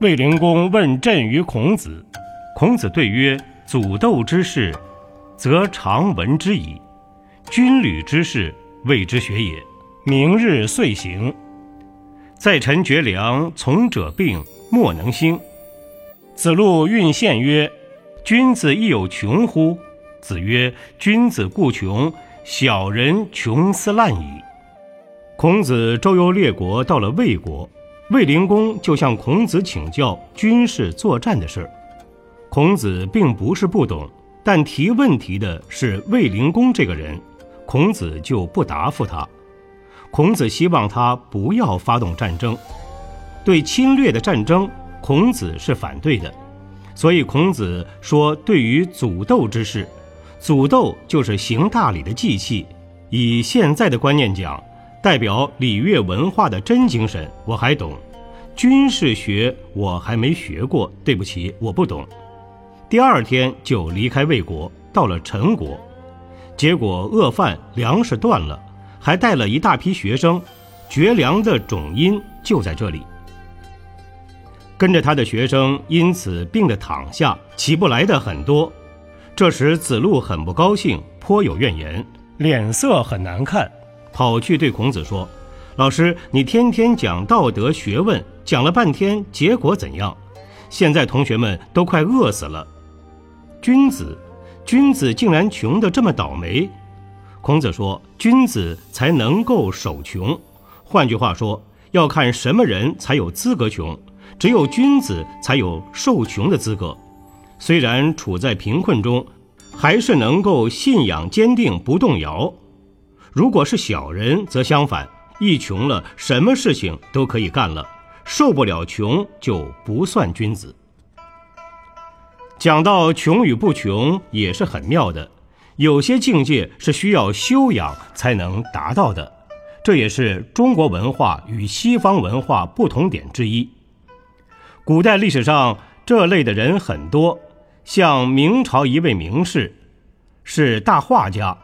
卫灵公问政于孔子，孔子对曰：“祖斗之事，则常闻之矣；军旅之事，谓之学也。明日遂行。在臣绝粮，从者病，莫能兴。”子路运献曰：“君子亦有穷乎？”子曰：“君子固穷，小人穷斯滥矣。”孔子周游列国，到了魏国。卫灵公就向孔子请教军事作战的事儿，孔子并不是不懂，但提问题的是卫灵公这个人，孔子就不答复他。孔子希望他不要发动战争，对侵略的战争，孔子是反对的，所以孔子说：“对于祖斗之事，祖斗就是行大礼的祭器，以现在的观念讲。”代表礼乐文化的真精神，我还懂；军事学我还没学过，对不起，我不懂。第二天就离开魏国，到了陈国，结果饿饭，粮食断了，还带了一大批学生，绝粮的种因就在这里。跟着他的学生因此病得躺下，起不来的很多。这时子路很不高兴，颇有怨言，脸色很难看。跑去对孔子说：“老师，你天天讲道德学问，讲了半天，结果怎样？现在同学们都快饿死了。君子，君子竟然穷得这么倒霉。”孔子说：“君子才能够守穷。换句话说，要看什么人才有资格穷，只有君子才有受穷的资格。虽然处在贫困中，还是能够信仰坚定，不动摇。”如果是小人，则相反，一穷了，什么事情都可以干了，受不了穷就不算君子。讲到穷与不穷也是很妙的，有些境界是需要修养才能达到的，这也是中国文化与西方文化不同点之一。古代历史上这类的人很多，像明朝一位名士，是大画家。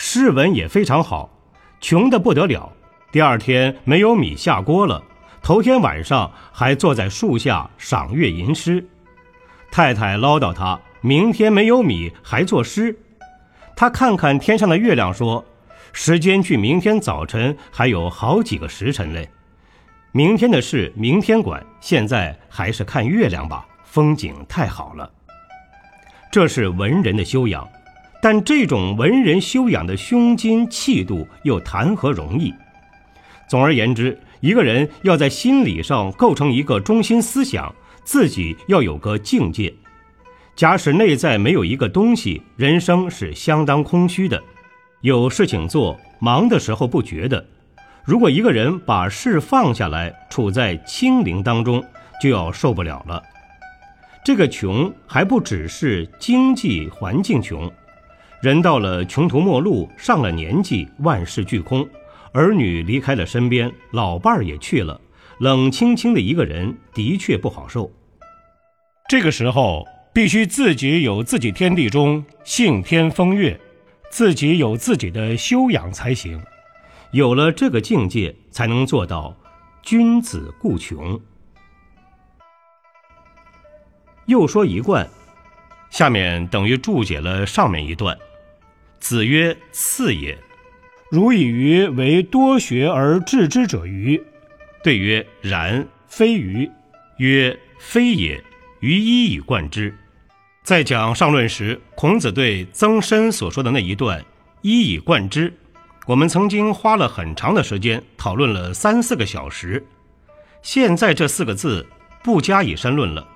诗文也非常好，穷得不得了。第二天没有米下锅了，头天晚上还坐在树下赏月吟诗。太太唠叨他，明天没有米还作诗。他看看天上的月亮，说：“时间距明天早晨还有好几个时辰嘞，明天的事明天管，现在还是看月亮吧，风景太好了。”这是文人的修养。但这种文人修养的胸襟气度又谈何容易？总而言之，一个人要在心理上构成一个中心思想，自己要有个境界。假使内在没有一个东西，人生是相当空虚的。有事情做，忙的时候不觉得。如果一个人把事放下来，处在清零当中，就要受不了了。这个穷还不只是经济环境穷。人到了穷途末路，上了年纪，万事俱空，儿女离开了身边，老伴儿也去了，冷清清的一个人，的确不好受。这个时候，必须自己有自己天地中性天风月，自己有自己的修养才行。有了这个境界，才能做到君子固穷。又说一贯，下面等于注解了上面一段。子曰：“次也。如以鱼为多学而治之者愚。”对曰：“然，非愚。”曰：“非也，于一以贯之。”在讲上论时，孔子对曾参所说的那一段“一以贯之”，我们曾经花了很长的时间讨论了三四个小时。现在这四个字不加以申论了。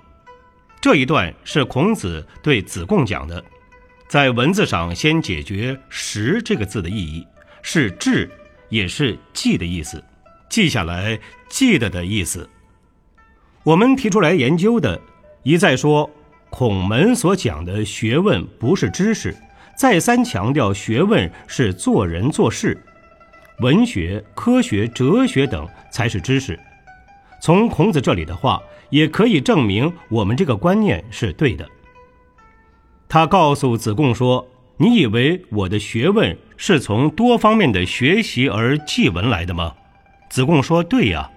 这一段是孔子对子贡讲的。在文字上先解决“识”这个字的意义，是“志”，也是“记”的意思，记下来、记得的意思。我们提出来研究的，一再说孔门所讲的学问不是知识，再三强调学问是做人做事，文学、科学、哲学等才是知识。从孔子这里的话，也可以证明我们这个观念是对的。他告诉子贡说：“你以为我的学问是从多方面的学习而记闻来的吗？”子贡说：“对呀，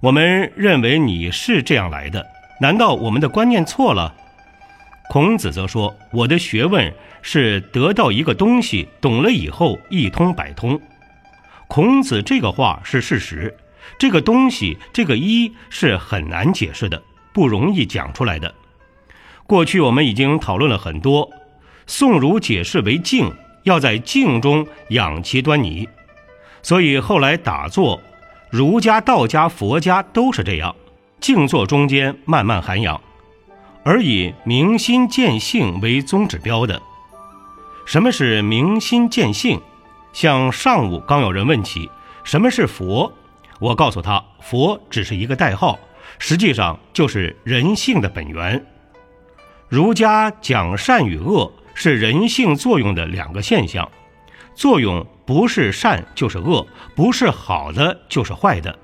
我们认为你是这样来的。难道我们的观念错了？”孔子则说：“我的学问是得到一个东西，懂了以后一通百通。”孔子这个话是事实，这个东西，这个一是很难解释的，不容易讲出来的。过去我们已经讨论了很多，宋儒解释为静，要在静中养其端倪，所以后来打坐，儒家、道家、佛家都是这样，静坐中间慢慢涵养，而以明心见性为宗指标的。什么是明心见性？像上午刚有人问起什么是佛，我告诉他，佛只是一个代号，实际上就是人性的本源。儒家讲善与恶是人性作用的两个现象，作用不是善就是恶，不是好的就是坏的。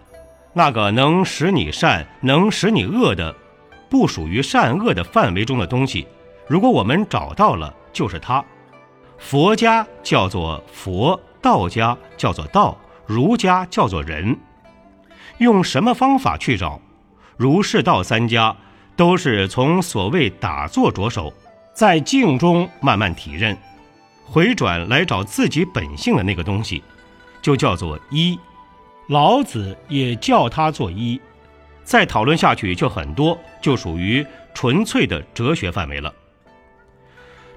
那个能使你善、能使你恶的，不属于善恶的范围中的东西，如果我们找到了，就是它。佛家叫做佛，道家叫做道，儒家叫做人。用什么方法去找？儒释道三家。都是从所谓打坐着手，在静中慢慢体认，回转来找自己本性的那个东西，就叫做一。老子也叫它做一。再讨论下去就很多，就属于纯粹的哲学范围了。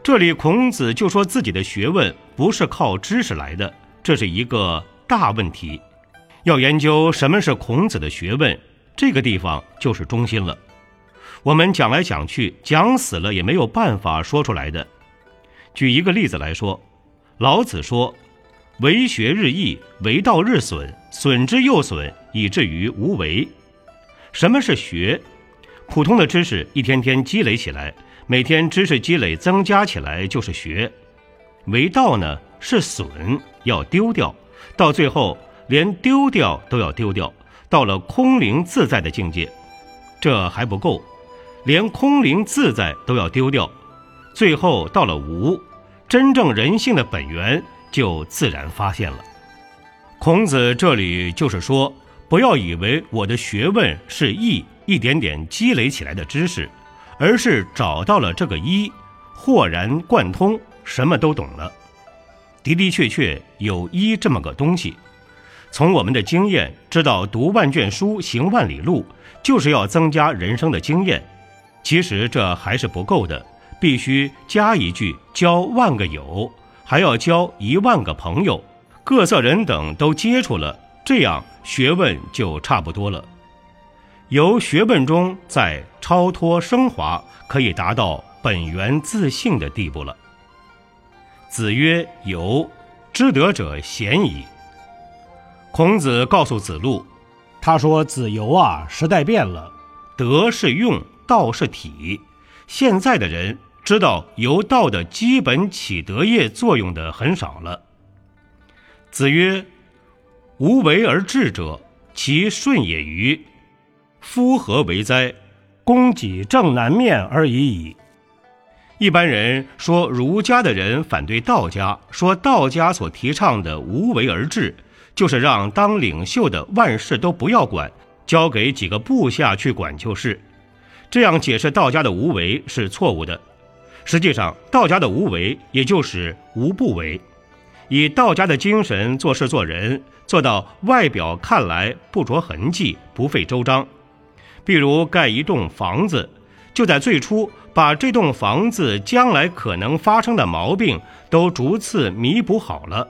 这里孔子就说自己的学问不是靠知识来的，这是一个大问题。要研究什么是孔子的学问，这个地方就是中心了。我们讲来讲去，讲死了也没有办法说出来的。举一个例子来说，老子说：“为学日益，为道日损，损之又损，以至于无为。”什么是学？普通的知识一天天积累起来，每天知识积累增加起来就是学。为道呢，是损，要丢掉，到最后连丢掉都要丢掉，到了空灵自在的境界。这还不够。连空灵自在都要丢掉，最后到了无，真正人性的本源就自然发现了。孔子这里就是说，不要以为我的学问是一一点点积累起来的知识，而是找到了这个一，豁然贯通，什么都懂了。的的确确有一这么个东西。从我们的经验知道，读万卷书，行万里路，就是要增加人生的经验。其实这还是不够的，必须加一句：交万个友，还要交一万个朋友，各色人等都接触了，这样学问就差不多了。由学问中再超脱升华，可以达到本源自性的地步了。子曰：“由，知德者贤矣。”孔子告诉子路，他说：“子游啊，时代变了，德是用。”道是体，现在的人知道由道的基本起德业作用的很少了。子曰：“无为而治者，其顺也与？夫何为哉？公己正南面而已矣。”一般人说儒家的人反对道家，说道家所提倡的无为而治，就是让当领袖的万事都不要管，交给几个部下去管就是。这样解释道家的无为是错误的。实际上，道家的无为也就是无不为，以道家的精神做事做人，做到外表看来不着痕迹、不费周章。比如盖一栋房子，就在最初把这栋房子将来可能发生的毛病都逐次弥补好了，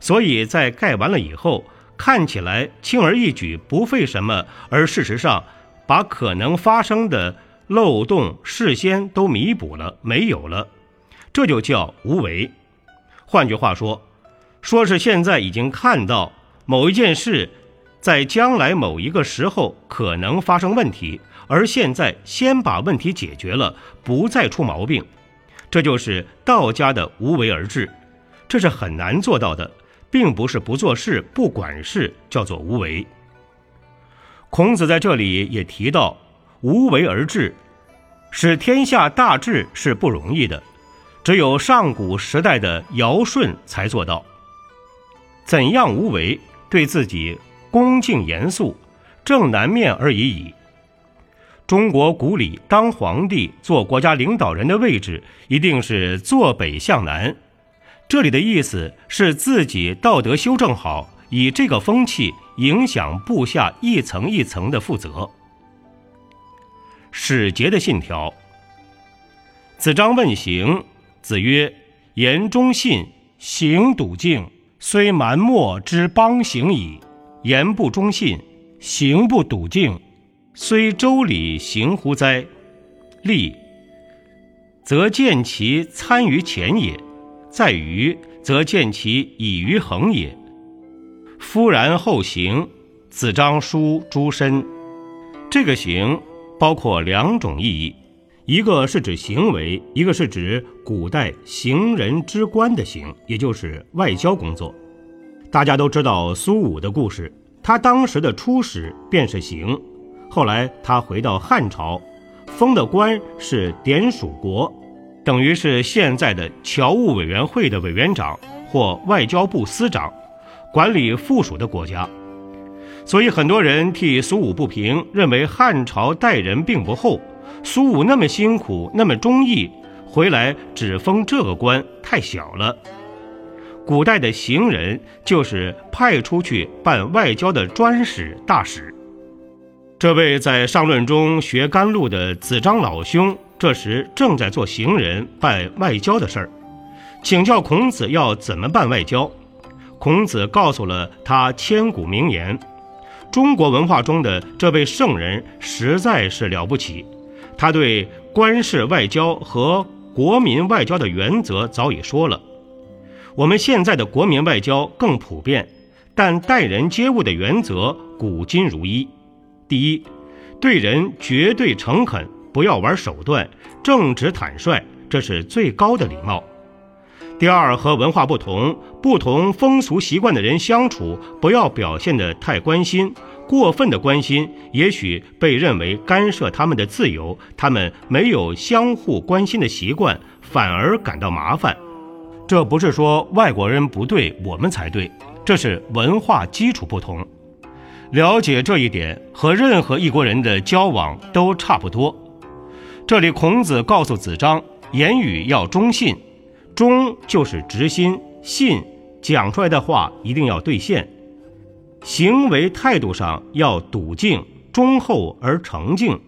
所以在盖完了以后，看起来轻而易举，不费什么，而事实上。把可能发生的漏洞事先都弥补了，没有了，这就叫无为。换句话说，说是现在已经看到某一件事在将来某一个时候可能发生问题，而现在先把问题解决了，不再出毛病。这就是道家的无为而治，这是很难做到的，并不是不做事、不管事叫做无为。孔子在这里也提到，无为而治，使天下大治是不容易的，只有上古时代的尧舜才做到。怎样无为？对自己恭敬严肃，正南面而已矣。中国古礼当皇帝、做国家领导人的位置，一定是坐北向南。这里的意思是自己道德修正好，以这个风气影响部下一层一层的负责。使节的信条。子张问行，子曰：“言忠信，行笃敬，虽蛮貊之邦行矣；言不忠信，行不笃敬。”虽周礼行乎哉？立，则见其参于前也；在于，则见其以于恒也。夫然后行，子张书诸身。这个行包括两种意义，一个是指行为，一个是指古代行人之官的行，也就是外交工作。大家都知道苏武的故事，他当时的出使便是行。后来他回到汉朝，封的官是典属国，等于是现在的侨务委员会的委员长或外交部司长，管理附属的国家。所以很多人替苏武不平，认为汉朝待人并不厚，苏武那么辛苦，那么忠义，回来只封这个官太小了。古代的行人就是派出去办外交的专使大使。这位在上论中学甘露的子张老兄，这时正在做行人办外交的事儿，请教孔子要怎么办外交。孔子告诉了他千古名言。中国文化中的这位圣人实在是了不起，他对官事外交和国民外交的原则早已说了。我们现在的国民外交更普遍，但待人接物的原则古今如一。第一，对人绝对诚恳，不要玩手段，正直坦率，这是最高的礼貌。第二，和文化不同、不同风俗习惯的人相处，不要表现得太关心，过分的关心也许被认为干涉他们的自由，他们没有相互关心的习惯，反而感到麻烦。这不是说外国人不对，我们才对，这是文化基础不同。了解这一点，和任何一国人的交往都差不多。这里孔子告诉子张，言语要忠信，忠就是直心，信讲出来的话一定要兑现。行为态度上要笃敬，忠厚而诚敬，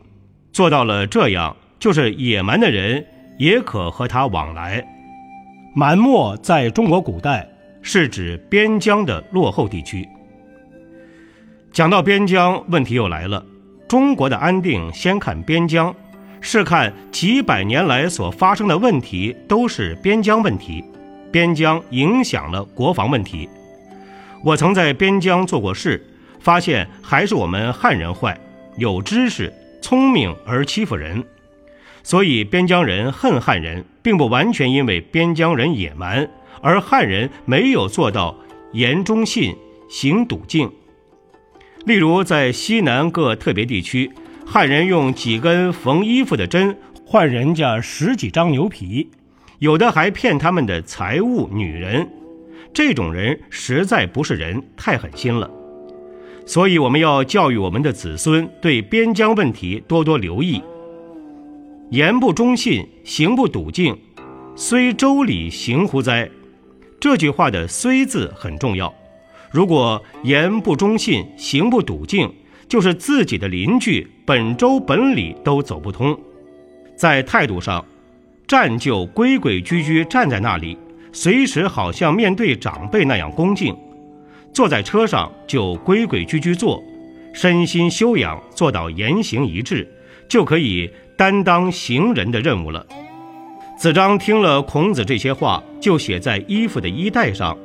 做到了这样，就是野蛮的人也可和他往来。蛮漠在中国古代是指边疆的落后地区。讲到边疆，问题又来了。中国的安定先看边疆，是看几百年来所发生的问题都是边疆问题，边疆影响了国防问题。我曾在边疆做过事，发现还是我们汉人坏，有知识、聪明而欺负人。所以边疆人恨汉人，并不完全因为边疆人野蛮，而汉人没有做到言忠信、行笃敬。例如，在西南各特别地区，汉人用几根缝衣服的针换人家十几张牛皮，有的还骗他们的财物、女人。这种人实在不是人，太狠心了。所以，我们要教育我们的子孙对边疆问题多多留意。言不忠信，行不笃敬，虽周礼行乎哉？这句话的“虽”字很重要。如果言不忠信，行不笃敬，就是自己的邻居，本州本里都走不通。在态度上，站就规规矩矩站在那里，随时好像面对长辈那样恭敬；坐在车上就规规矩矩坐，身心修养做到言行一致，就可以担当行人的任务了。子张听了孔子这些话，就写在衣服的衣带上。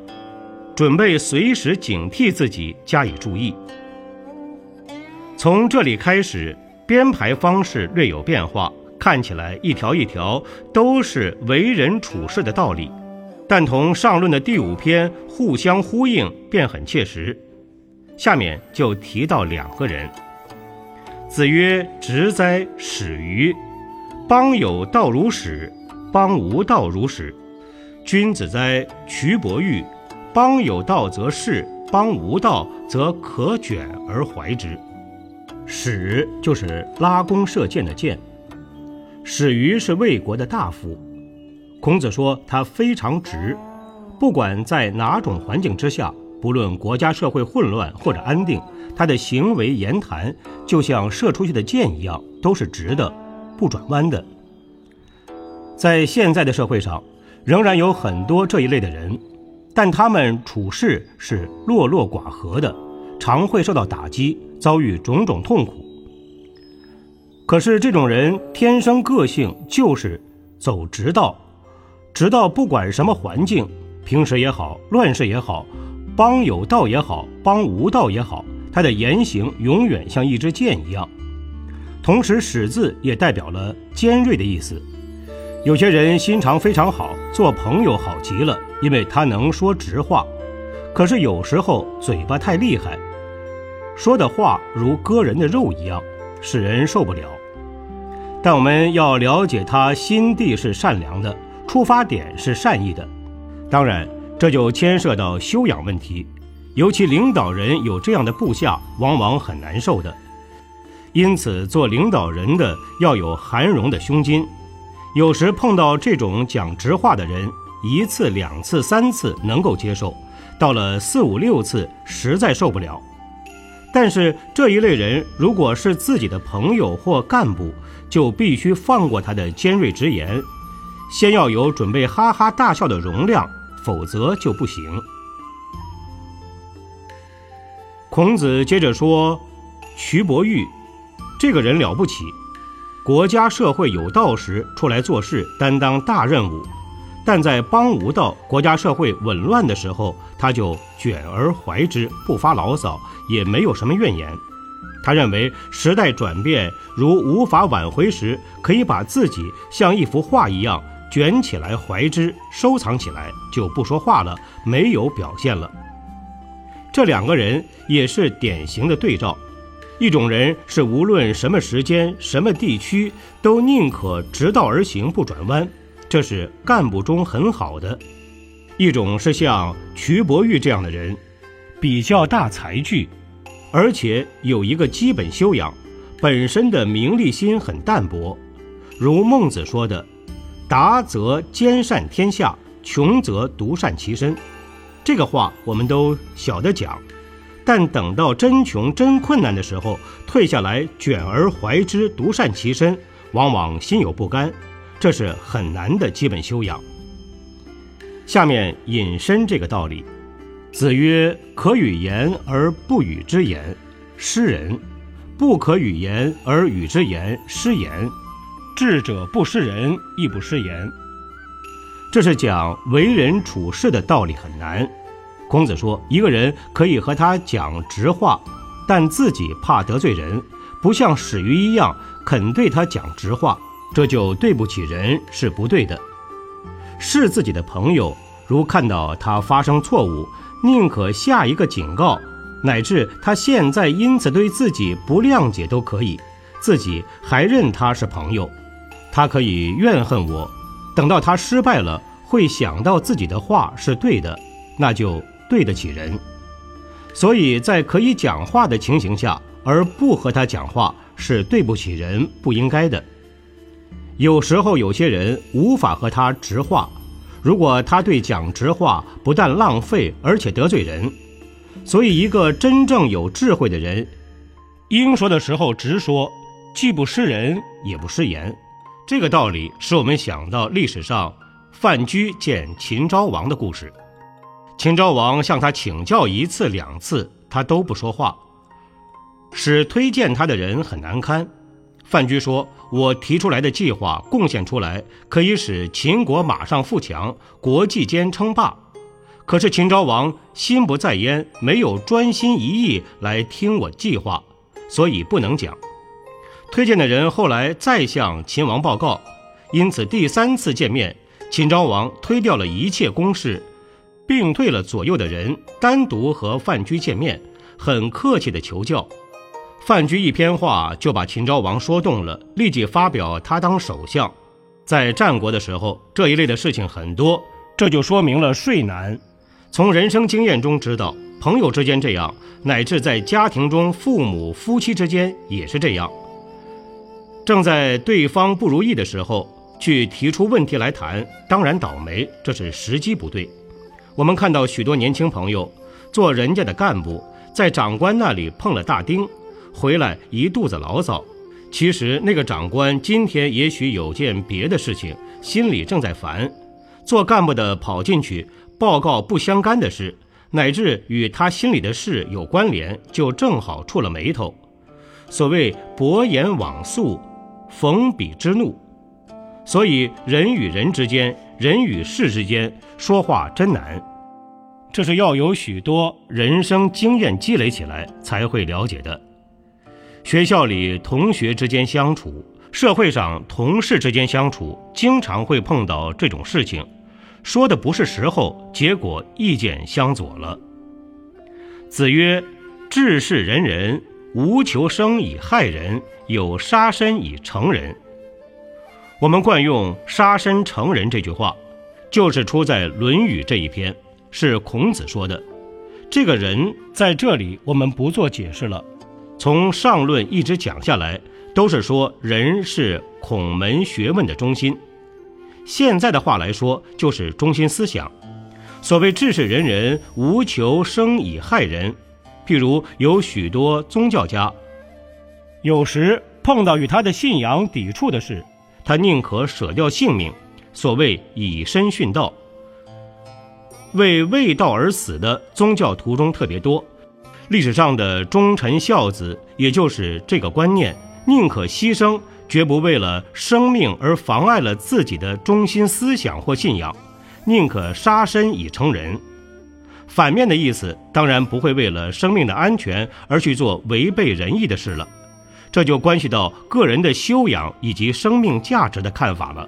准备随时警惕自己，加以注意。从这里开始，编排方式略有变化，看起来一条一条都是为人处事的道理，但同上论的第五篇互相呼应，便很切实。下面就提到两个人。子曰：“直哉，始于！邦有道如始，邦无道如始。君子哉，蘧伯玉！邦有道则仕，邦无道则可卷而怀之。”始就是拉弓射箭的箭。始于是魏国的大夫。孔子说他非常直，不管在哪种环境之下，不论国家社会混乱或者安定。他的行为言谈就像射出去的箭一样，都是直的，不转弯的。在现在的社会上，仍然有很多这一类的人，但他们处事是落落寡合的，常会受到打击，遭遇种种痛苦。可是这种人天生个性就是走直道，直到不管什么环境，平时也好，乱世也好，帮有道也好，帮无道也好。他的言行永远像一支箭一样，同时“始”字也代表了尖锐的意思。有些人心肠非常好，做朋友好极了，因为他能说直话。可是有时候嘴巴太厉害，说的话如割人的肉一样，使人受不了。但我们要了解他心地是善良的，出发点是善意的。当然，这就牵涉到修养问题。尤其领导人有这样的部下，往往很难受的。因此，做领导人的要有含容的胸襟。有时碰到这种讲直话的人，一次、两次、三次能够接受，到了四五六次，实在受不了。但是这一类人，如果是自己的朋友或干部，就必须放过他的尖锐直言，先要有准备哈哈大笑的容量，否则就不行。孔子接着说：“蘧伯玉，这个人了不起。国家社会有道时出来做事，担当大任务；但在邦无道、国家社会紊乱的时候，他就卷而怀之，不发牢骚，也没有什么怨言。他认为时代转变如无法挽回时，可以把自己像一幅画一样卷起来怀之，收藏起来，就不说话了，没有表现了。”这两个人也是典型的对照，一种人是无论什么时间、什么地区，都宁可直道而行，不转弯，这是干部中很好的；一种是像瞿伯玉这样的人，比较大才具，而且有一个基本修养，本身的名利心很淡薄。如孟子说的：“达则兼善天下，穷则独善其身。”这个话我们都晓得讲，但等到真穷真困难的时候，退下来卷而怀之，独善其身，往往心有不甘，这是很难的基本修养。下面引申这个道理，子曰：“可与言而不与之言，失人；不可与言而与之言，失言。智者不失人，亦不失言。”这是讲为人处事的道理很难。孔子说，一个人可以和他讲直话，但自己怕得罪人，不像史鱼一样肯对他讲直话，这就对不起人，是不对的。是自己的朋友，如看到他发生错误，宁可下一个警告，乃至他现在因此对自己不谅解都可以，自己还认他是朋友，他可以怨恨我。等到他失败了，会想到自己的话是对的，那就对得起人。所以在可以讲话的情形下，而不和他讲话，是对不起人，不应该的。有时候有些人无法和他直话，如果他对讲直话，不但浪费，而且得罪人。所以一个真正有智慧的人，应说的时候直说，既不失人，也不失言。这个道理使我们想到历史上范雎见秦昭王的故事。秦昭王向他请教一次两次，他都不说话，使推荐他的人很难堪。范雎说：“我提出来的计划贡献出来，可以使秦国马上富强，国际间称霸。可是秦昭王心不在焉，没有专心一意来听我计划，所以不能讲。推荐的人后来再向秦王报告，因此第三次见面，秦昭王推掉了一切公事，并退了左右的人，单独和范雎见面，很客气地求教。范雎一篇话就把秦昭王说动了，立即发表他当首相。在战国的时候，这一类的事情很多，这就说明了税难。从人生经验中知道，朋友之间这样，乃至在家庭中，父母、夫妻之间也是这样。正在对方不如意的时候，去提出问题来谈，当然倒霉，这是时机不对。我们看到许多年轻朋友做人家的干部，在长官那里碰了大钉，回来一肚子牢骚。其实那个长官今天也许有件别的事情，心里正在烦。做干部的跑进去报告不相干的事，乃至与他心里的事有关联，就正好触了眉头。所谓薄言往诉，逢彼之怒。所以人与人之间，人与事之间说话真难，这是要有许多人生经验积累起来才会了解的。学校里同学之间相处，社会上同事之间相处，经常会碰到这种事情，说的不是时候，结果意见相左了。子曰：“治世仁人，无求生以害人，有杀身以成仁。”我们惯用“杀身成仁”这句话，就是出在《论语》这一篇，是孔子说的。这个人在这里，我们不做解释了。从上论一直讲下来，都是说人是孔门学问的中心。现在的话来说，就是中心思想。所谓治世仁人，无求生以害人。譬如有许多宗教家，有时碰到与他的信仰抵触的事，他宁可舍掉性命。所谓以身殉道，为为道而死的宗教徒中特别多。历史上的忠臣孝子，也就是这个观念：宁可牺牲，绝不为了生命而妨碍了自己的中心思想或信仰；宁可杀身以成仁。反面的意思，当然不会为了生命的安全而去做违背仁义的事了。这就关系到个人的修养以及生命价值的看法了。